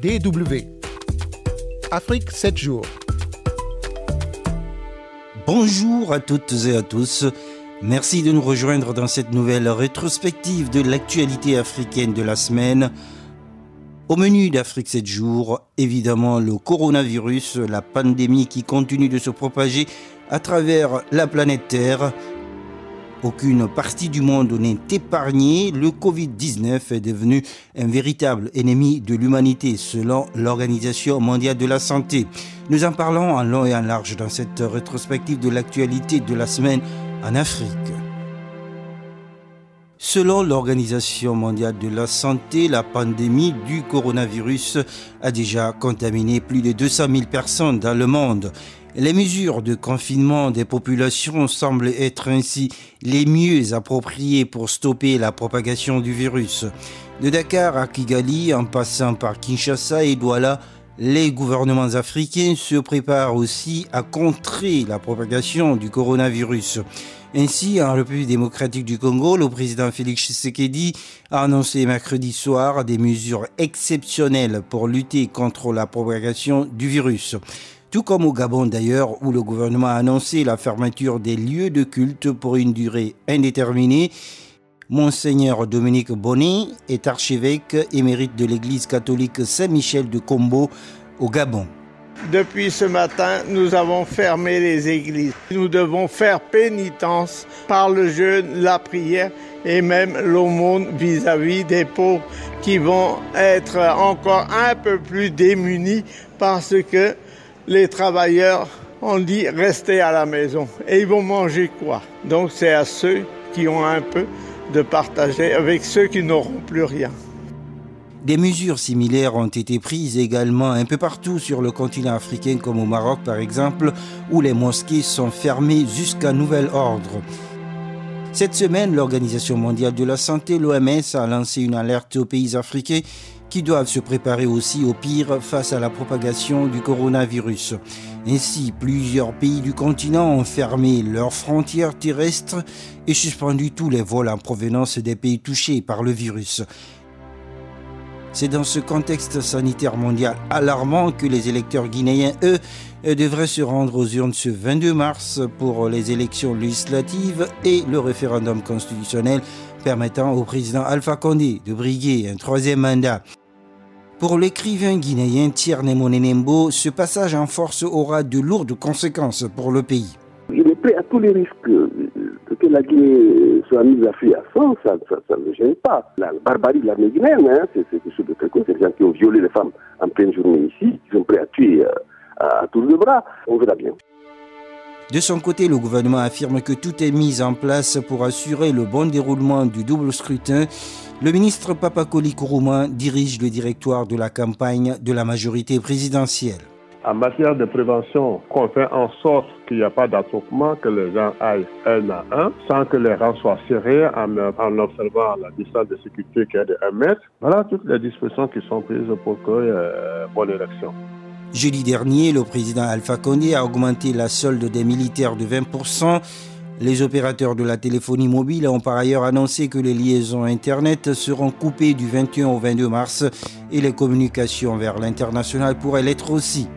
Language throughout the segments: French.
DW. Afrique 7 jours. Bonjour à toutes et à tous. Merci de nous rejoindre dans cette nouvelle rétrospective de l'actualité africaine de la semaine. Au menu d'Afrique 7 jours, évidemment le coronavirus, la pandémie qui continue de se propager à travers la planète Terre. Aucune partie du monde n'est épargnée. Le Covid-19 est devenu un véritable ennemi de l'humanité selon l'Organisation mondiale de la santé. Nous en parlons en long et en large dans cette rétrospective de l'actualité de la semaine en Afrique. Selon l'Organisation mondiale de la santé, la pandémie du coronavirus a déjà contaminé plus de 200 000 personnes dans le monde. Les mesures de confinement des populations semblent être ainsi les mieux appropriées pour stopper la propagation du virus. De Dakar à Kigali, en passant par Kinshasa et Douala, les gouvernements africains se préparent aussi à contrer la propagation du coronavirus. Ainsi, en République démocratique du Congo, le président Félix Tshisekedi a annoncé mercredi soir des mesures exceptionnelles pour lutter contre la propagation du virus tout comme au Gabon d'ailleurs, où le gouvernement a annoncé la fermeture des lieux de culte pour une durée indéterminée. Monseigneur Dominique Bonnet est archevêque émérite de l'église catholique Saint-Michel de Combo au Gabon. Depuis ce matin, nous avons fermé les églises. Nous devons faire pénitence par le jeûne, la prière et même l'aumône vis-à-vis des pauvres qui vont être encore un peu plus démunis parce que les travailleurs ont dit restez à la maison. Et ils vont manger quoi? Donc c'est à ceux qui ont un peu de partager avec ceux qui n'auront plus rien. Des mesures similaires ont été prises également un peu partout sur le continent africain, comme au Maroc par exemple, où les mosquées sont fermées jusqu'à nouvel ordre. Cette semaine, l'Organisation mondiale de la santé, l'OMS, a lancé une alerte aux pays africains qui doivent se préparer aussi au pire face à la propagation du coronavirus. Ainsi, plusieurs pays du continent ont fermé leurs frontières terrestres et suspendu tous les vols en provenance des pays touchés par le virus. C'est dans ce contexte sanitaire mondial alarmant que les électeurs guinéens, eux, devraient se rendre aux urnes ce 22 mars pour les élections législatives et le référendum constitutionnel permettant au président Alpha Condé de briguer un troisième mandat. Pour l'écrivain guinéen Tierne Monenembo, ce passage en force aura de lourdes conséquences pour le pays. Il est prêt à tous les risques. Que la Guinée soit mise à fuir à sang, ça ne gêne pas. La barbarie de l'armée guinéenne, c'est quelque chose de très C'est des gens qui ont violé les femmes en pleine journée ici, qui sont prêts à tuer euh, à, à tour de bras. On verra bien. De son côté, le gouvernement affirme que tout est mis en place pour assurer le bon déroulement du double scrutin le ministre Papakoli Kourouma dirige le directoire de la campagne de la majorité présidentielle. En matière de prévention, qu'on fait en sorte qu'il n'y a pas d'attroupement, que les gens aillent un à un, sans que les rangs soient serrés, en, observant la distance de sécurité qui est de 1 mètre. Voilà toutes les dispositions qui sont prises pour ait une bonne élection. Jeudi dernier, le président Alpha Condé a augmenté la solde des militaires de 20%. Les opérateurs de la téléphonie mobile ont par ailleurs annoncé que les liaisons Internet seront coupées du 21 au 22 mars et les communications vers l'international pourraient l'être aussi.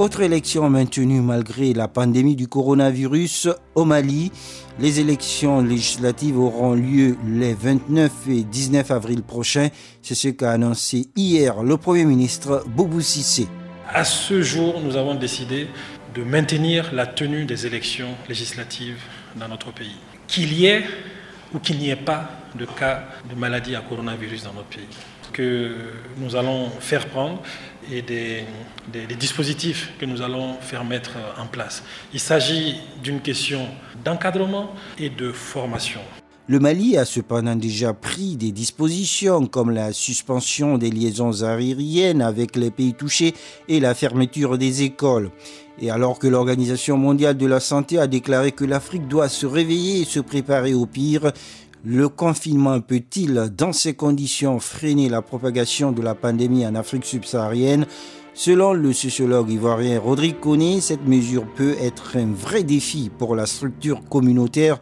Autre élection maintenue malgré la pandémie du coronavirus au Mali. Les élections législatives auront lieu les 29 et 19 avril prochains. C'est ce qu'a annoncé hier le Premier ministre Boubou Sissé. À ce jour, nous avons décidé de maintenir la tenue des élections législatives dans notre pays. Qu'il y ait ou qu'il n'y ait pas de cas de maladie à coronavirus dans notre pays. Que nous allons faire prendre et des, dispositifs que nous allons faire mettre en place. Il s'agit d'une question d'encadrement et de formation. Le Mali a cependant déjà pris des dispositions comme la suspension des liaisons aériennes avec les pays touchés et la fermeture des écoles. Et alors que l'Organisation mondiale de la santé a déclaré que l'Afrique doit se réveiller et se préparer au pire, le confinement peut-il, dans ces conditions, freiner la propagation de la pandémie en Afrique subsaharienne? Selon le sociologue ivoirien Rodrigue Koné, cette mesure peut être un vrai défi pour la structure communautaire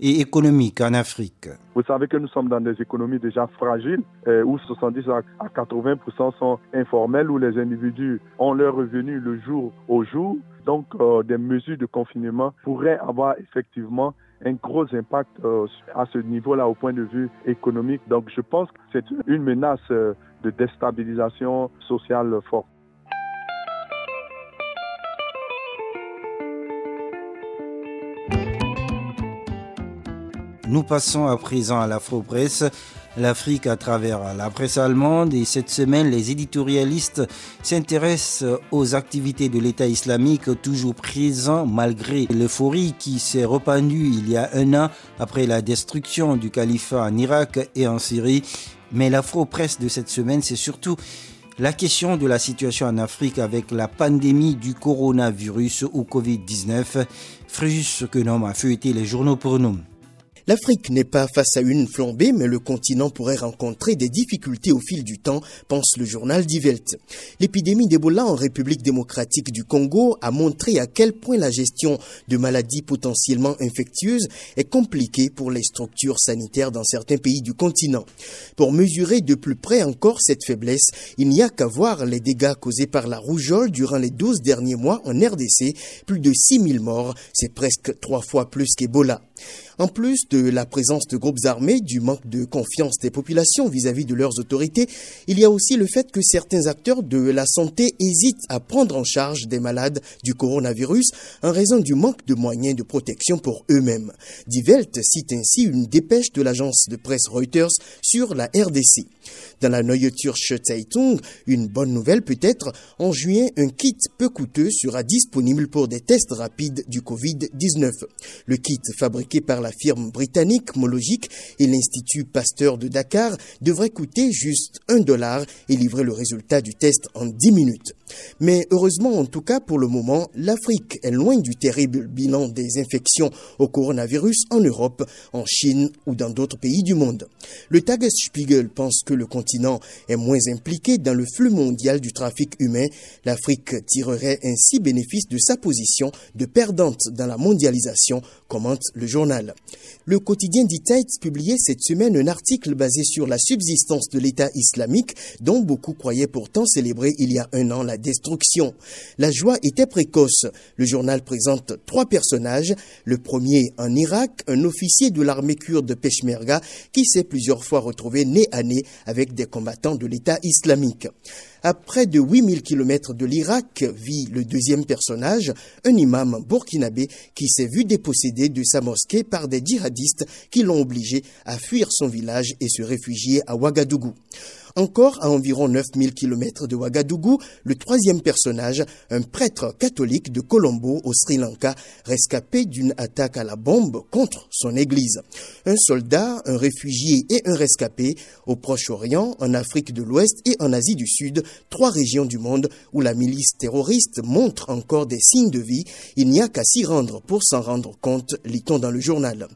et économique en Afrique. Vous savez que nous sommes dans des économies déjà fragiles, euh, où 70 à 80 sont informels, où les individus ont leur revenu le jour au jour. Donc, euh, des mesures de confinement pourraient avoir effectivement un gros impact euh, à ce niveau-là au point de vue économique. Donc, je pense que c'est une menace de déstabilisation sociale forte. Nous passons à présent à l'Afro-Presse, l'Afrique à travers la presse allemande. Et cette semaine, les éditorialistes s'intéressent aux activités de l'État islamique, toujours présent malgré l'euphorie qui s'est rependue il y a un an après la destruction du califat en Irak et en Syrie. Mais l'Afro-Presse de cette semaine, c'est surtout la question de la situation en Afrique avec la pandémie du coronavirus ou Covid-19. Fréjus que a feuilleté les journaux pour nous. L'Afrique n'est pas face à une flambée, mais le continent pourrait rencontrer des difficultés au fil du temps, pense le journal Die Welt. L'épidémie d'Ebola en République démocratique du Congo a montré à quel point la gestion de maladies potentiellement infectieuses est compliquée pour les structures sanitaires dans certains pays du continent. Pour mesurer de plus près encore cette faiblesse, il n'y a qu'à voir les dégâts causés par la rougeole durant les 12 derniers mois en RDC, plus de 6000 morts, c'est presque trois fois plus qu'Ebola. En plus de la présence de groupes armés, du manque de confiance des populations vis-à-vis de leurs autorités, il y a aussi le fait que certains acteurs de la santé hésitent à prendre en charge des malades du coronavirus en raison du manque de moyens de protection pour eux-mêmes. Die Welt cite ainsi une dépêche de l'agence de presse Reuters sur la RDC. Dans la Neue Türkische Zeitung, une bonne nouvelle peut-être, en juin, un kit peu coûteux sera disponible pour des tests rapides du Covid-19. Le kit fabriqué par la firme britannique Mologic et l'Institut Pasteur de Dakar devrait coûter juste un dollar et livrer le résultat du test en 10 minutes. Mais heureusement, en tout cas pour le moment, l'Afrique est loin du terrible bilan des infections au coronavirus en Europe, en Chine ou dans d'autres pays du monde. Le Tagesspiegel pense que le continent est moins impliqué dans le flux mondial du trafic humain. L'Afrique tirerait ainsi bénéfice de sa position de perdante dans la mondialisation, commente le journal. Le quotidien Ditaït publiait cette semaine un article basé sur la subsistance de l'État islamique dont beaucoup croyaient pourtant célébrer il y a un an la destruction. La joie était précoce. Le journal présente trois personnages. Le premier en Irak, un officier de l'armée kurde Peshmerga qui s'est plusieurs fois retrouvé nez à nez avec des combattants de l'État islamique. À près de 8000 km de l'Irak vit le deuxième personnage, un imam burkinabé qui s'est vu dépossédé de sa mosquée par des djihadistes qui l'ont obligé à fuir son village et se réfugier à Ouagadougou. Encore à environ 9000 km de Ouagadougou, le troisième personnage, un prêtre catholique de Colombo au Sri Lanka, rescapé d'une attaque à la bombe contre son église. Un soldat, un réfugié et un rescapé au Proche-Orient, en Afrique de l'Ouest et en Asie du Sud, trois régions du monde où la milice terroriste montre encore des signes de vie. Il n'y a qu'à s'y rendre pour s'en rendre compte, lit-on dans le journal.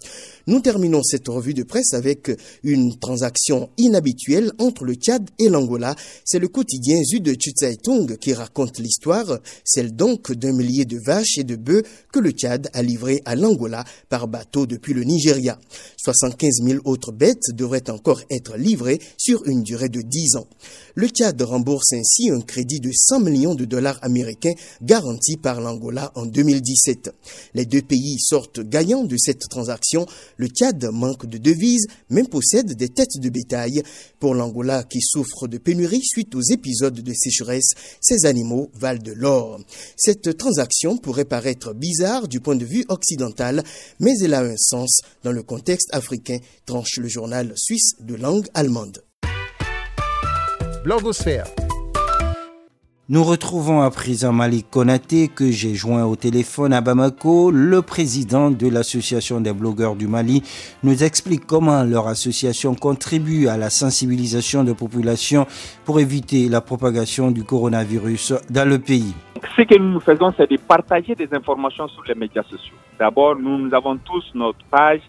Nous terminons cette revue de presse avec une transaction inhabituelle entre le Tchad et l'Angola. C'est le quotidien Zude Zeitung qui raconte l'histoire, celle donc d'un millier de vaches et de bœufs que le Tchad a livré à l'Angola par bateau depuis le Nigeria. 75 000 autres bêtes devraient encore être livrées sur une durée de 10 ans. Le Tchad rembourse ainsi un crédit de 100 millions de dollars américains garanti par l'Angola en 2017. Les deux pays sortent gagnants de cette transaction. Le Tchad manque de devises, mais possède des têtes de bétail. Pour l'Angola qui souffre de pénurie suite aux épisodes de sécheresse, ces animaux valent de l'or. Cette transaction pourrait paraître bizarre du point de vue occidental, mais elle a un sens dans le contexte africain, tranche le journal suisse de langue allemande. Blogosphère. Nous retrouvons à présent Malik Konaté que j'ai joint au téléphone à Bamako. Le président de l'association des blogueurs du Mali nous explique comment leur association contribue à la sensibilisation de population pour éviter la propagation du coronavirus dans le pays. Ce que nous faisons, c'est de partager des informations sur les médias sociaux. D'abord, nous, avons tous notre page,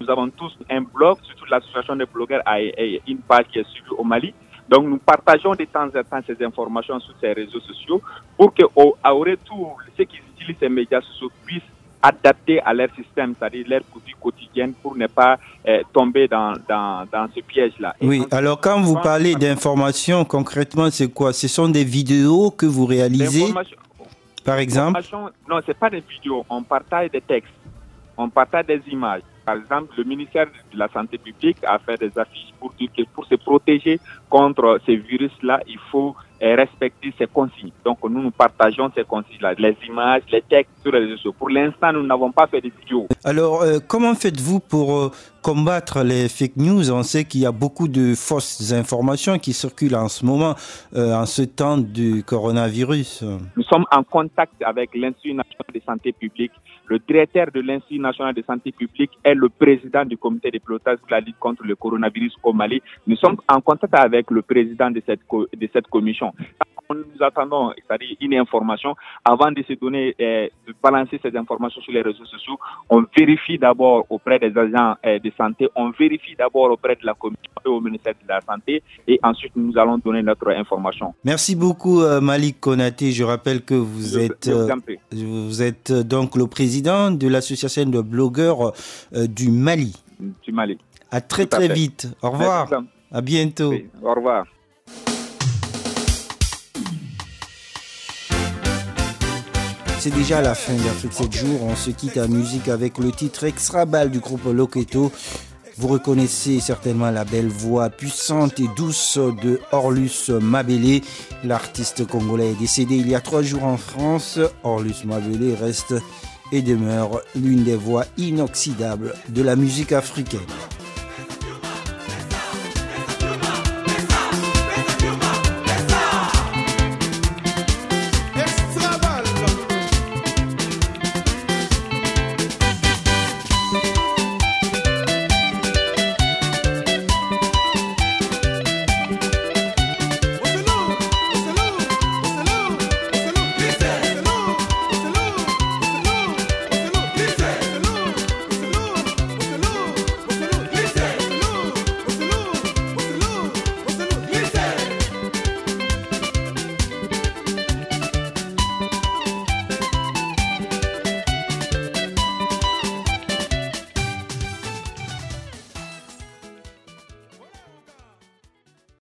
nous avons tous un blog, surtout l'association des blogueurs a une page qui est suivie au Mali. Donc nous partageons de temps en temps ces informations sur ces réseaux sociaux pour que au, retour, ceux qui utilisent ces médias sociaux puissent adaptés à leur système, c'est-à-dire leur vie quotidienne pour ne pas euh, tomber dans, dans, dans ce piège-là. Oui, alors quand vous parlez d'information, concrètement, c'est quoi? Ce sont des vidéos que vous réalisez? Par exemple? Non, ce n'est pas des vidéos, on partage des textes, on partage des images. Par exemple, le ministère de la Santé publique a fait des affiches pour dire que pour se protéger contre ces virus-là, il faut euh, respecter ces consignes. Donc, nous, nous partageons ces consignes-là, les images, les textes sur les réseaux sociaux. Pour l'instant, nous n'avons pas fait de vidéos. Alors, euh, comment faites-vous pour euh, combattre les fake news On sait qu'il y a beaucoup de fausses informations qui circulent en ce moment, en ce temps du coronavirus. Nous sommes en contact avec l'Institut national de santé publique le directeur de l'Institut national de santé publique est le président du comité de pilotage pour la lutte contre le coronavirus au Mali. Nous sommes en contact avec le président de cette, de cette commission. Nous attendons une information avant de se donner, eh, de balancer ces informations sur les réseaux sociaux. On vérifie d'abord auprès des agents eh, de santé, on vérifie d'abord auprès de la commission et au ministère de la Santé et ensuite nous allons donner notre information. Merci beaucoup euh, Malik Konaté. Je rappelle que vous êtes, euh, vous êtes donc le président de l'association de blogueurs euh, du Mali. Du Mali. À très très vite. Au revoir. À bientôt. au revoir. C'est déjà la fin d'Afrique 7 jours. On se quitte à musique avec le titre Extra Ball du groupe Loketo. Vous reconnaissez certainement la belle voix puissante et douce de Orlus Mabélé. L'artiste congolais décédé il y a trois jours en France. Orlus Mabélé reste et demeure l'une des voix inoxydables de la musique africaine.